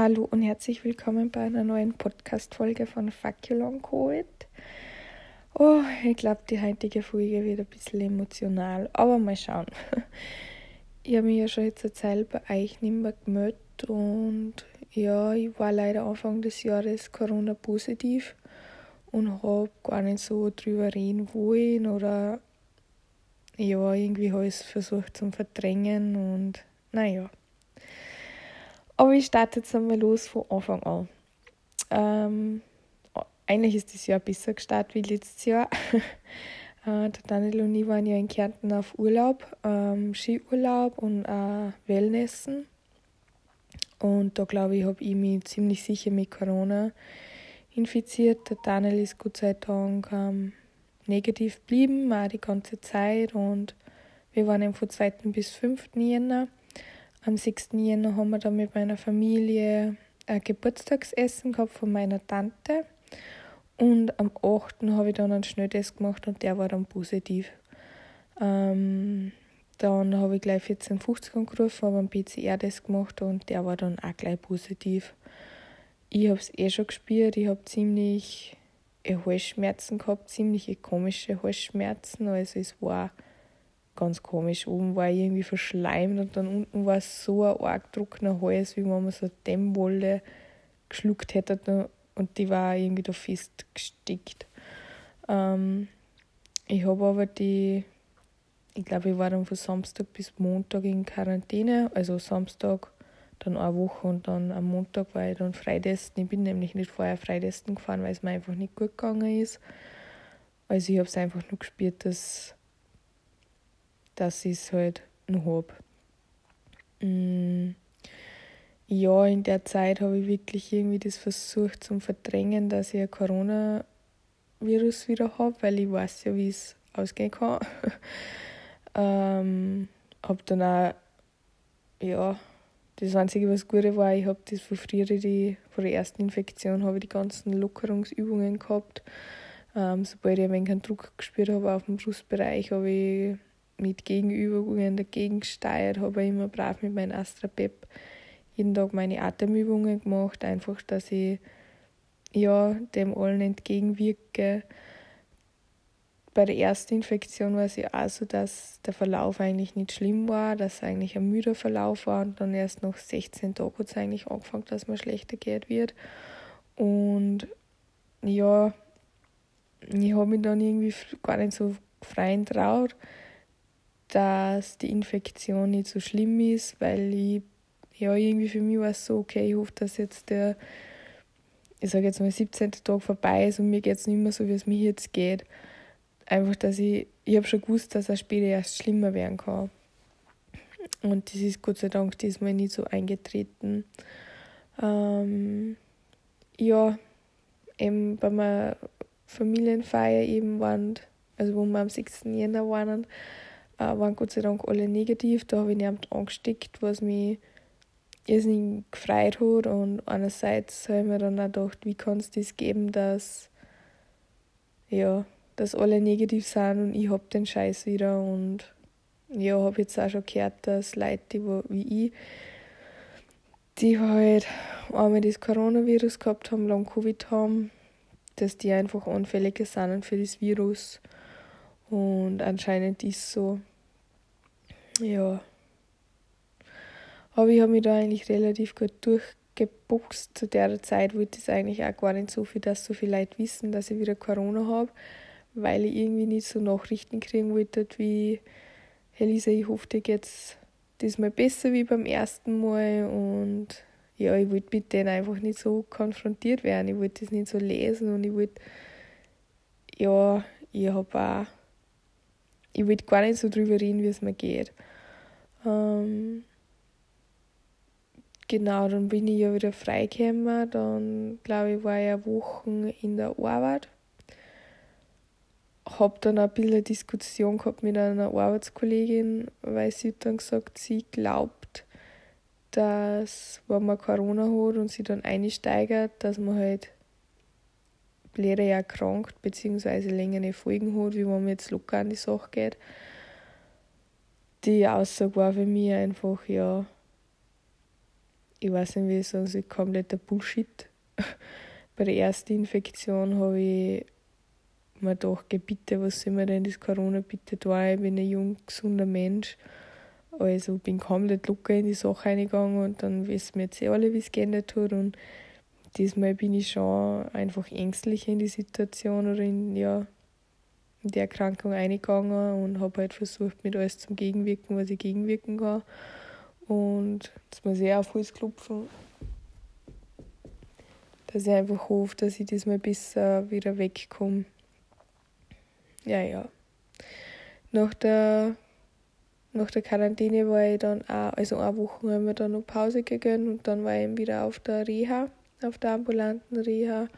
Hallo und herzlich willkommen bei einer neuen Podcast-Folge von Long Covid. Oh, ich glaube, die heutige Folge wird ein bisschen emotional, aber mal schauen. Ich habe mich ja schon jetzt eine Zeit bei euch nicht mehr gemeldet und ja, ich war leider Anfang des Jahres Corona positiv und habe gar nicht so drüber reden wollen oder ja, irgendwie habe ich es versucht zu verdrängen und naja. Aber ich starte jetzt einmal los von Anfang an. Ähm, eigentlich ist das Jahr besser gestartet wie letztes Jahr. äh, der Daniel und ich waren ja in Kärnten auf Urlaub, ähm, Skiurlaub und auch Wellnessen. Und da glaube ich, habe ich mich ziemlich sicher mit Corona infiziert. Der Daniel ist Gott sei Dank ähm, negativ geblieben, auch die ganze Zeit. Und wir waren eben von 2. bis 5. Jänner. Am 6. Jänner haben wir dann mit meiner Familie ein Geburtstagsessen gehabt von meiner Tante. Und am 8. habe ich dann einen Schnelltest gemacht und der war dann positiv. Ähm, dann habe ich gleich 1450 angerufen, habe einen PCR-Test gemacht und der war dann auch gleich positiv. Ich habe es eh schon gespürt, ich habe ziemlich Halsschmerzen gehabt, ziemliche komische Halsschmerzen. Also es war ganz komisch. Oben war ich irgendwie verschleimt und dann unten war so ein arg trockener Hals, wie wenn man so Dämmwolle geschluckt hätte und die war irgendwie da festgestickt. Ähm, ich habe aber die, ich glaube, ich war dann von Samstag bis Montag in Quarantäne, also Samstag dann eine Woche und dann am Montag war ich dann Freitesten. Ich bin nämlich nicht vorher Freitesten gefahren, weil es mir einfach nicht gut gegangen ist. Also ich habe es einfach nur gespürt, dass dass ich es halt noch habe. Mm. Ja, in der Zeit habe ich wirklich irgendwie das versucht zum Verdrängen, dass ich ein Coronavirus wieder habe, weil ich weiß ja, wie es ausgehen kann. ähm, habe dann auch, ja, das Einzige, was gut war, ich habe das von früher, die, von der ersten Infektion, habe ich die ganzen Lockerungsübungen gehabt. Ähm, sobald ich ein wenig Druck gespürt habe auf dem Brustbereich, habe ich mit Gegenübungen dagegen gesteuert, habe immer brav mit meinem Astra Pep jeden Tag meine Atemübungen gemacht, einfach, dass ich ja, dem allen entgegenwirke. Bei der ersten Infektion war es ja auch so, dass der Verlauf eigentlich nicht schlimm war, dass es eigentlich ein müder Verlauf war und dann erst nach 16 Tagen hat es eigentlich angefangen, dass man schlechter geht wird. Und ja, ich habe mich dann irgendwie gar nicht so frei traut dass die Infektion nicht so schlimm ist, weil ich, ja, irgendwie für mich war es so, okay, ich hoffe, dass jetzt der, ich sage jetzt mal, 17. Tag vorbei ist und mir geht es nicht mehr so, wie es mir jetzt geht. Einfach, dass ich, ich habe schon gewusst, dass es später erst schlimmer werden kann. Und das ist Gott sei Dank diesmal nicht so eingetreten. Ähm, ja, eben bei meiner Familienfeier eben waren, also wo wir am 6. Jänner waren, waren Gott sei Dank alle negativ. Da habe ich niemand angesteckt, was mich irrsinnig gefreut hat. Und einerseits habe ich mir dann auch gedacht, wie kann es das geben, dass, ja, dass alle negativ sind und ich habe den Scheiß wieder. Und ja, habe jetzt auch schon gehört, dass Leute, die wie ich, die halt einmal das Coronavirus gehabt haben, lang Covid haben, dass die einfach anfälliger sind für das Virus. Und anscheinend ist es so. Ja. Aber ich habe mich da eigentlich relativ gut durchgebuchst zu der Zeit, wo ich eigentlich auch gar nicht so viel, dass so viele Leute wissen, dass ich wieder Corona habe, weil ich irgendwie nicht so Nachrichten kriegen wollte, wie Herr Lisa, ich hoffe, dir geht's diesmal besser wie beim ersten Mal und ja, ich wollte mit denen einfach nicht so konfrontiert werden. Ich wollte das nicht so lesen und ich wollte, ja, ich habe auch ich will gar nicht so drüber reden, wie es mir geht. Ähm, genau, dann bin ich ja wieder freigekommen. Dann, glaube ich, war ich eine Woche in der Arbeit. Habe dann ein bisschen eine Diskussion gehabt mit einer Arbeitskollegin, weil sie dann gesagt sie glaubt, dass, wenn man Corona hat und sie dann einsteigert, dass man halt Lehrer ja erkrankt bzw. längere Folgen hat, wie wenn man jetzt locker an die Sache geht. Die Aussage war für mich einfach, ja, ich weiß nicht, wie ich sagen soll, kompletter Bullshit. Bei der ersten Infektion habe ich mir gedacht, bitte, was soll mir denn das Corona bitte da? Ich bin ein jung, gesunder Mensch. Also bin komplett locker in die Sache reingegangen und dann wissen wir jetzt eh alle, wie es geändert hat. Und diesmal bin ich schon einfach ängstlich in die Situation oder in, ja, in die Erkrankung eingegangen und habe halt versucht, mit alles zum Gegenwirken, was ich gegenwirken kann. Und jetzt muss ich auch auf Holz klopfen, dass ich einfach hoffe, dass ich diesmal besser wieder wegkomme. Ja, ja. Nach der, nach der Quarantäne war ich dann auch, also eine Woche haben wir dann noch Pause gegönnt und dann war ich wieder auf der Reha, auf der ambulanten Reha.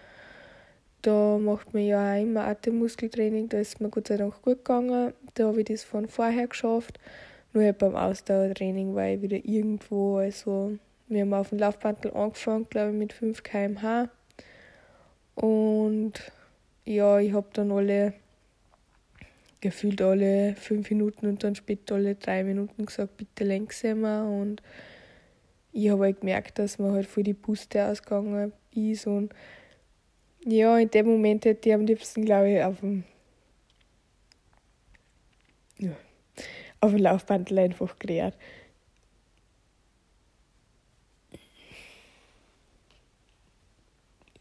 Da macht man ja auch immer Atemmuskeltraining, da ist mir Gott sei Dank gut gegangen. Da habe ich das von vorher geschafft. Nur halt beim Ausdauertraining war ich wieder irgendwo, also wir haben auf dem Laufbandel angefangen, glaube ich, mit 5 km/h. Und ja, ich habe dann alle, gefühlt alle 5 Minuten und dann später alle 3 Minuten gesagt, bitte langsamer. Und ich habe halt gemerkt, dass mir halt voll die Puste ausgegangen ist. Und ja, in dem Moment hätte ich am liebsten, glaube ich, auf dem, ja, auf dem Laufband einfach gerät.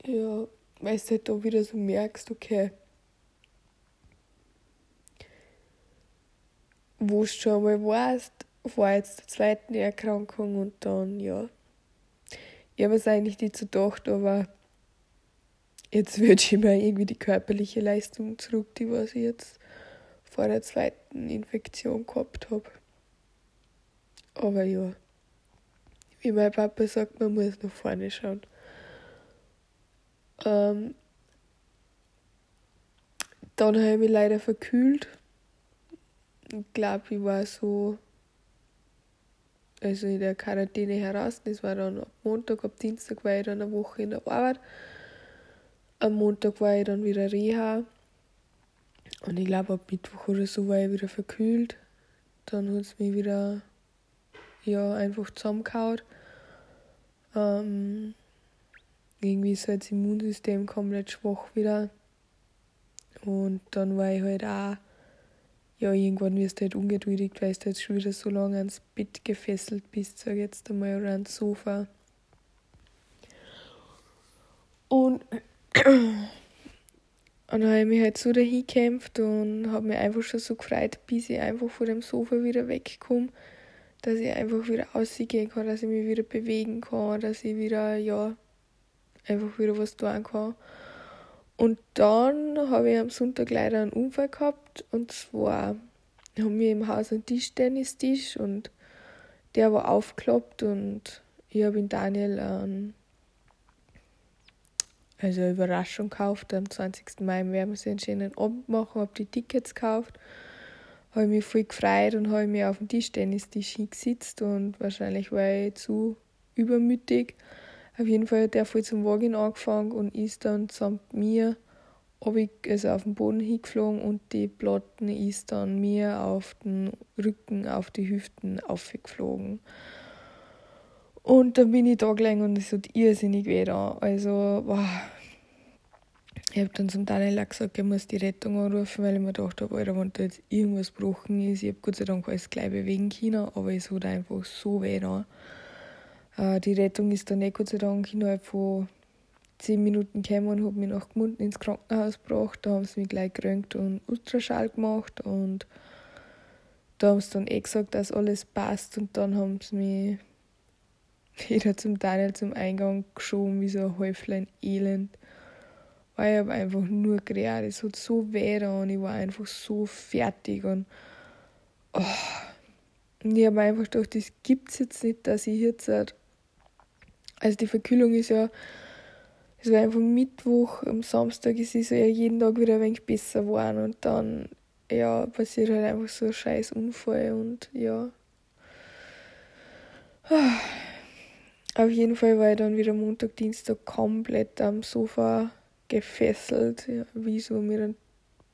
Ja, weil du halt da wieder so merkst, okay, wo du schon mal warst, vor jetzt der zweiten Erkrankung und dann, ja. Ich habe es eigentlich nicht so gedacht, aber jetzt wünsche ich mir irgendwie die körperliche Leistung zurück, die was ich jetzt vor der zweiten Infektion gehabt habe. Aber ja, wie mein Papa sagt, man muss nach vorne schauen. Ähm, dann habe ich mich leider verkühlt. Ich glaube, ich war so, also in der Quarantäne heraus. Das war dann ab Montag, ab Dienstag war ich dann eine Woche in der Arbeit. Am Montag war ich dann wieder Reha. Und ich glaube, ab Mittwoch oder so war ich wieder verkühlt. Dann hat es mich wieder ja, einfach zusammengehauen. Ähm, irgendwie ist halt das Immunsystem komplett schwach wieder. Und dann war ich halt auch, ja, irgendwann wirst du halt ungeduldig, weil du jetzt schon wieder so lange ans Bett gefesselt bist, sag jetzt einmal, oder ans Sofa. Und und dann habe ich mich halt so dahin gekämpft und habe mich einfach schon so gefreut, bis ich einfach von dem Sofa wieder wegkomme, dass ich einfach wieder rausgehen kann, dass ich mich wieder bewegen kann, dass ich wieder, ja, einfach wieder was tun kann. Und dann habe ich am Sonntag leider einen Unfall gehabt und zwar haben wir im Haus einen Tischtennistisch und der war aufgeklappt und ich habe in Daniel einen also eine Überraschung gekauft. Am 20. Mai werden wir so einen schönen Abend machen, habe die Tickets gekauft. Habe mich voll gefreut und habe mich auf den Tischtennistisch hingesetzt und wahrscheinlich war ich zu übermütig. Auf jeden Fall hat der voll zum Wagen angefangen und ist dann samt mir ich, also auf den Boden hingeflogen und die Platten ist dann mir auf den Rücken, auf die Hüften aufgeflogen. Und dann bin ich da gelegen und es hat irrsinnig weh da. Also, wow. Ich habe dann zum Daniel gesagt, ich muss die Rettung anrufen, weil ich mir gedacht habe, wenn da jetzt irgendwas gebrochen ist, ich habe Gott sei Dank alles gleich bewegen können, aber es hat einfach so weh da. Äh, die Rettung ist dann nicht Gott sei Dank innerhalb von 10 Minuten gekommen und hat mich nach Gmunden ins Krankenhaus gebracht. Da haben sie mich gleich gerönt und Ultraschall gemacht und da haben sie dann eh gesagt, dass alles passt und dann haben sie mich wieder zum Daniel zum Eingang geschoben, wie so ein Häuflein Elend. Weil ich habe einfach nur gerät. Es hat so weh und ich war einfach so fertig. Und, oh. und ich habe einfach gedacht, das gibt es jetzt nicht, dass ich jetzt. Also die Verkühlung ist ja. Es war einfach Mittwoch, am Samstag ist es ja jeden Tag wieder ein wenig besser geworden und dann ja, passiert halt einfach so ein scheiß Unfall und ja. Auf jeden Fall war ich dann wieder Montag, Dienstag komplett am Sofa gefesselt, ja, wie so mit einem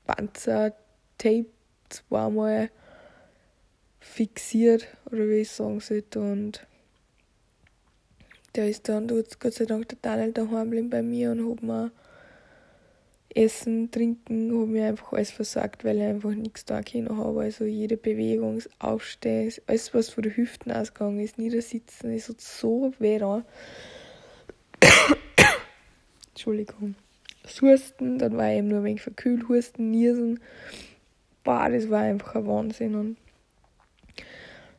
Panzer-Tape zweimal fixiert, oder wie ich sagen sollte. Und der ist dann Gott sei Dank Daniel daheim bei mir und hat mir Essen, Trinken, hat mir einfach alles versorgt, weil ich einfach nichts da können habe. Also jede Bewegung, Aufstehen, alles was von den Hüften ausgegangen ist, Niedersitzen, es hat so weh da. Entschuldigung. Das Husten, dann war ich eben nur ein wenig verkühlt, Husten, Niesen. Boah, das war einfach ein Wahnsinn. Und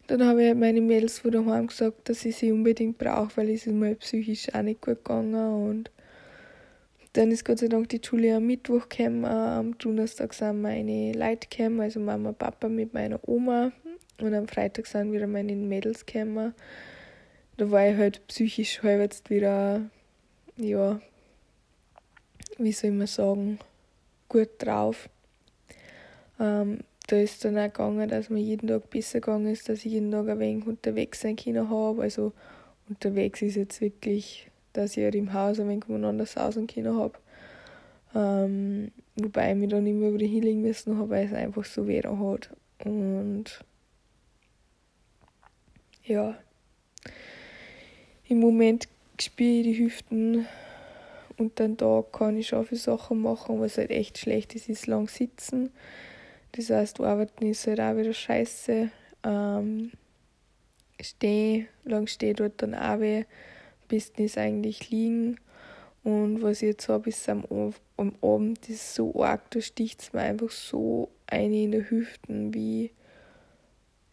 dann habe ich meine Mädels von daheim gesagt, dass ich sie unbedingt brauche, weil es ist mir psychisch auch nicht gut gegangen. Und dann ist Gott sei Dank die Julia am Mittwoch gekommen. Am Donnerstag sind meine Leute gekommen, also Mama, Papa mit meiner Oma. Und am Freitag sind wieder meine Mädels gekommen. Da war ich halt psychisch halb jetzt wieder, ja, wie soll man sagen, gut drauf. Ähm, da ist dann auch gegangen, dass mir jeden Tag besser gegangen ist, dass ich jeden Tag ein wenig unterwegs sein können habe. Also unterwegs ist jetzt wirklich, dass ich halt im Haus ein wenig umeinander sausen können habe. Ähm, wobei ich mich dann immer wieder hinlegen müssen habe, weil es einfach so weh hat. Und ja, im Moment spüre ich die Hüften und dann da kann ich schon viele Sachen machen, was halt echt schlecht ist, ist lang sitzen. Das heißt, arbeiten ist halt auch wieder scheiße. Ähm, stehen, lang stehen dort dann auch weh. Besten ist eigentlich liegen. Und was ich jetzt habe, ist am, am Abend, das ist so arg, da sticht es mir einfach so ein in der Hüften, wie,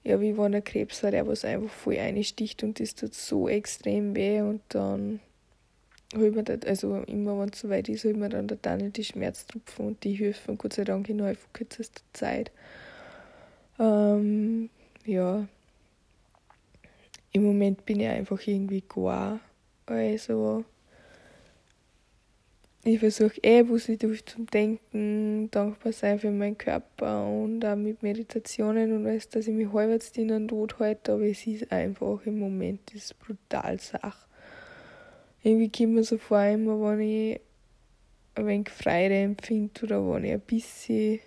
ja, wie wenn er Krebs hat, der was einfach voll einsticht und das tut so extrem weh und dann ich mir das, also immer wenn es so weit ist, habe ich mir dann da die Schmerztropfen und die helfen Gott sei Dank innerhalb von kürzester Zeit. Ähm, ja, im Moment bin ich einfach irgendwie gar. Also, ich versuche eh positiv zu denken, dankbar sein für meinen Körper und auch mit Meditationen und weiß, dass ich mich halbwegs in den Tod halte, aber es ist einfach im Moment ist brutal Sache irgendwie kommt mir so vor, immer wenn ich ein wenig Freude empfinde oder wenn ich ein bisschen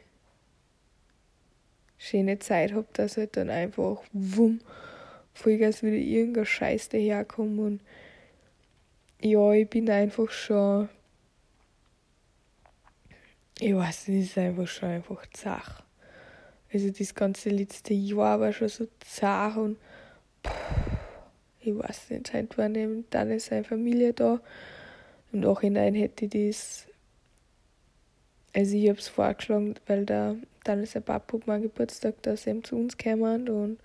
schöne Zeit habe, dass halt dann einfach wumm, Vollgas wieder irgendein Scheiß daherkommt und ja, ich bin einfach schon ich weiß, es ist einfach schon einfach zach. Also das ganze letzte Jahr war schon so zach und pff, ich weiß nicht, halt war dann seine Familie da. Im Nachhinein hätte ich das, also ich habe es vorgeschlagen, weil da dann ist der Papa mein Geburtstag, dass er zu uns kämen und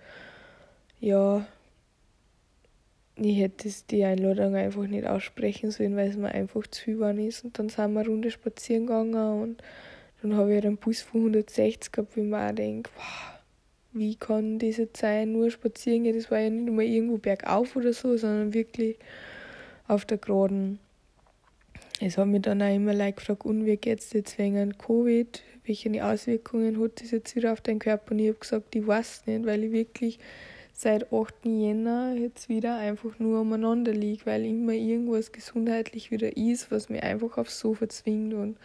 ja, ich hätte die Einladung einfach nicht aussprechen sollen, weil es mir einfach zu viel war ist. Und dann sind wir eine Runde spazieren gegangen und dann habe ich halt einen Bus von 160 gehabt, wie man auch denkt, wow, wie kann diese Zeit nur spazieren gehen? Das war ja nicht mal irgendwo bergauf oder so, sondern wirklich auf der Geraden. Es hat mich dann auch immer like gefragt, und wie geht es jetzt wegen Covid? Welche Auswirkungen hat das jetzt wieder auf deinen Körper? Und ich habe gesagt, ich weiß nicht, weil ich wirklich seit 8. Jänner jetzt wieder einfach nur umeinander liege, weil immer irgendwas gesundheitlich wieder ist, was mich einfach aufs Sofa zwingt und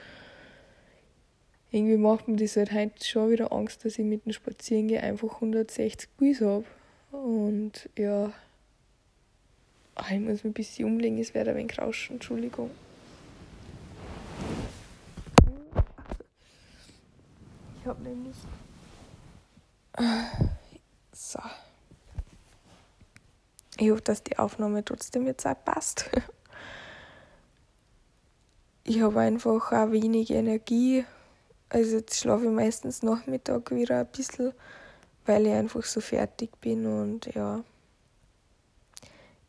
irgendwie macht mir das halt heute schon wieder Angst, dass ich mit dem Spazierengehen einfach 160 Puls habe. Und ja, Ach, ich muss mich ein bisschen umlegen, es wird ein wenig rauschen, Entschuldigung. Ich habe nämlich. So. Ich hoffe, dass die Aufnahme trotzdem jetzt auch passt. Ich habe einfach auch wenig Energie also jetzt schlafe ich meistens Nachmittag wieder ein bisschen, weil ich einfach so fertig bin und ja.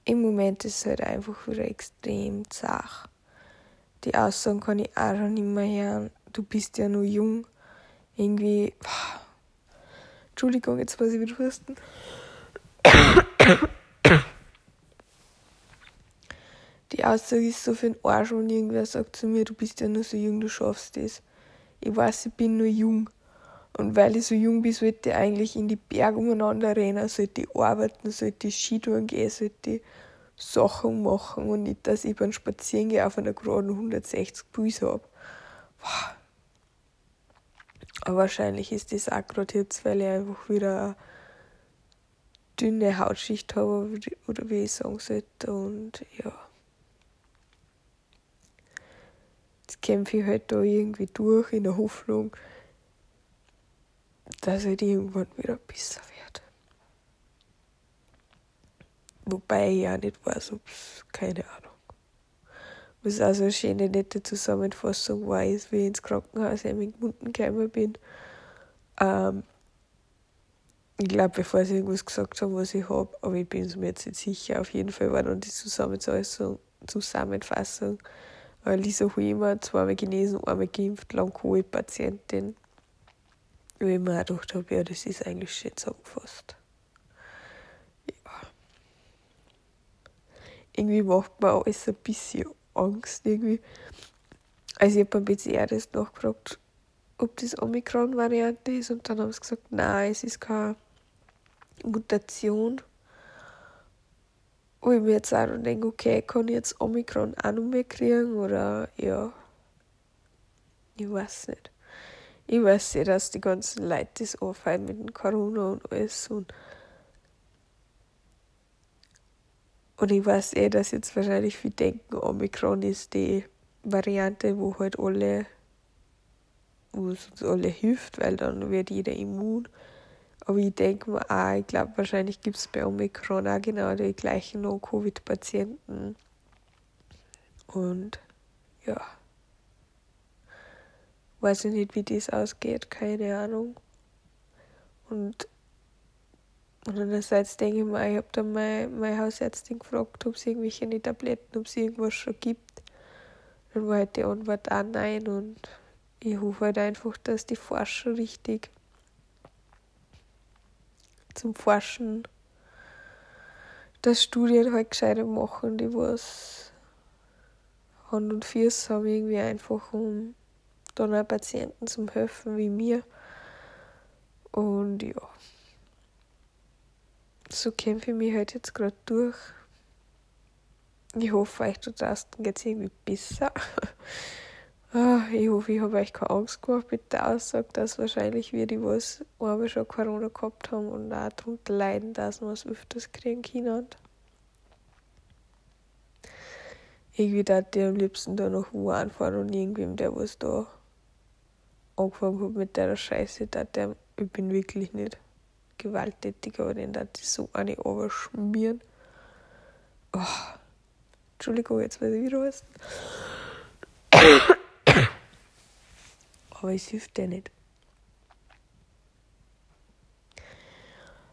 Im Moment ist es halt einfach wieder extrem zach. Die Aussagen kann ich auch schon nicht mehr hören. Du bist ja nur jung. Irgendwie. Entschuldigung, jetzt muss ich wieder husten. Die Aussage ist so für den Arsch und irgendwer sagt zu mir, du bist ja nur so jung, du schaffst das ich weiß, ich bin nur jung. Und weil ich so jung bin, sollte ich eigentlich in die Berge umeinander rennen, sollte ich arbeiten, sollte ich Skitouren gehen, sollte ich Sachen machen und nicht, dass ich beim Spazierengehen auf einer geraden 160 Puls habe. Aber wahrscheinlich ist das auch gerade jetzt, weil ich einfach wieder dünne Hautschicht habe oder wie ich sagen sollte. Und ja. Jetzt kämpfe ich halt da irgendwie durch in der Hoffnung, dass es irgendwann wieder besser wird. Wobei ich auch nicht weiß, ob es, keine Ahnung. Was also eine schöne, nette Zusammenfassung war, ist, wie ich ins Krankenhaus mit Munden gekommen bin. Ähm, ich glaube, bevor sie irgendwas gesagt haben, was ich habe, aber ich bin mir jetzt nicht sicher. Auf jeden Fall war dann die Zusammenfassung, Zusammenfassung Lisa Huemer, zweimal genesen, einmal geimpft, Long-Covid-Patientin. Wo ich mir auch gedacht habe, ja, das ist eigentlich schön zusammengefasst. Ja. Irgendwie macht mir alles ein bisschen Angst. Irgendwie. Also ich habe beim PCR-Test nachgefragt, ob das Omikron-Variante ist und dann haben sie gesagt, nein, es ist keine Mutation. Wo ich mir jetzt auch noch denke, okay, kann ich jetzt Omikron auch noch mehr kriegen oder ja. Ich weiß nicht. Ich weiß ja, dass die ganzen Leute das anfallen mit dem Corona und alles und Und ich weiß eh, dass jetzt wahrscheinlich viele denken, Omikron ist die Variante, wo halt alle, wo es uns alle hilft, weil dann wird jeder immun. Aber ich denke mir auch, ich glaube, wahrscheinlich gibt es bei Omikron auch genau die gleichen No-Covid-Patienten. Und ja, weiß ich nicht, wie das ausgeht, keine Ahnung. Und, andererseits denke ich mir, ich habe dann meine, meine Hausärztin gefragt, ob es irgendwelche Tabletten, ob es irgendwas schon gibt. Dann war halt die Antwort auch nein und ich hoffe halt einfach, dass die Forscher richtig zum Forschen, dass Studien halt gescheiter machen, die was Hand und Füße haben, irgendwie einfach um dann auch Patienten zum helfen wie mir. Und ja, so kämpfe ich mich halt jetzt gerade durch. Ich hoffe, euch da draußen geht es irgendwie besser. Ah, ich hoffe, ich habe euch keine Angst gemacht mit der Aussage, dass wahrscheinlich wir, die was einmal schon Corona gehabt haben und auch darunter leiden, dass wir es öfters kriegen können. Irgendwie da die am liebsten da nach Wuhan fahren und irgendwem, der was da angefangen hat mit der Scheiße, da der, ich bin wirklich nicht gewalttätig, aber den da die so eine überschmieren. Oh. Entschuldigung, jetzt weiß ich wieder was aber es hilft dir nicht.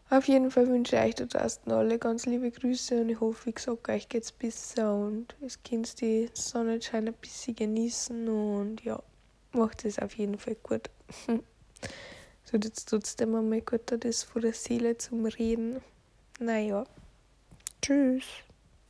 Auf jeden Fall wünsche ich euch da draußen alle ganz liebe Grüße und ich hoffe, wie gesagt, euch geht's besser und es könnt die Sonnenschein ein bisschen genießen und ja, macht es auf jeden Fall gut. so, jetzt trotzdem einmal gut, das vor der Seele zum Reden. Naja, tschüss.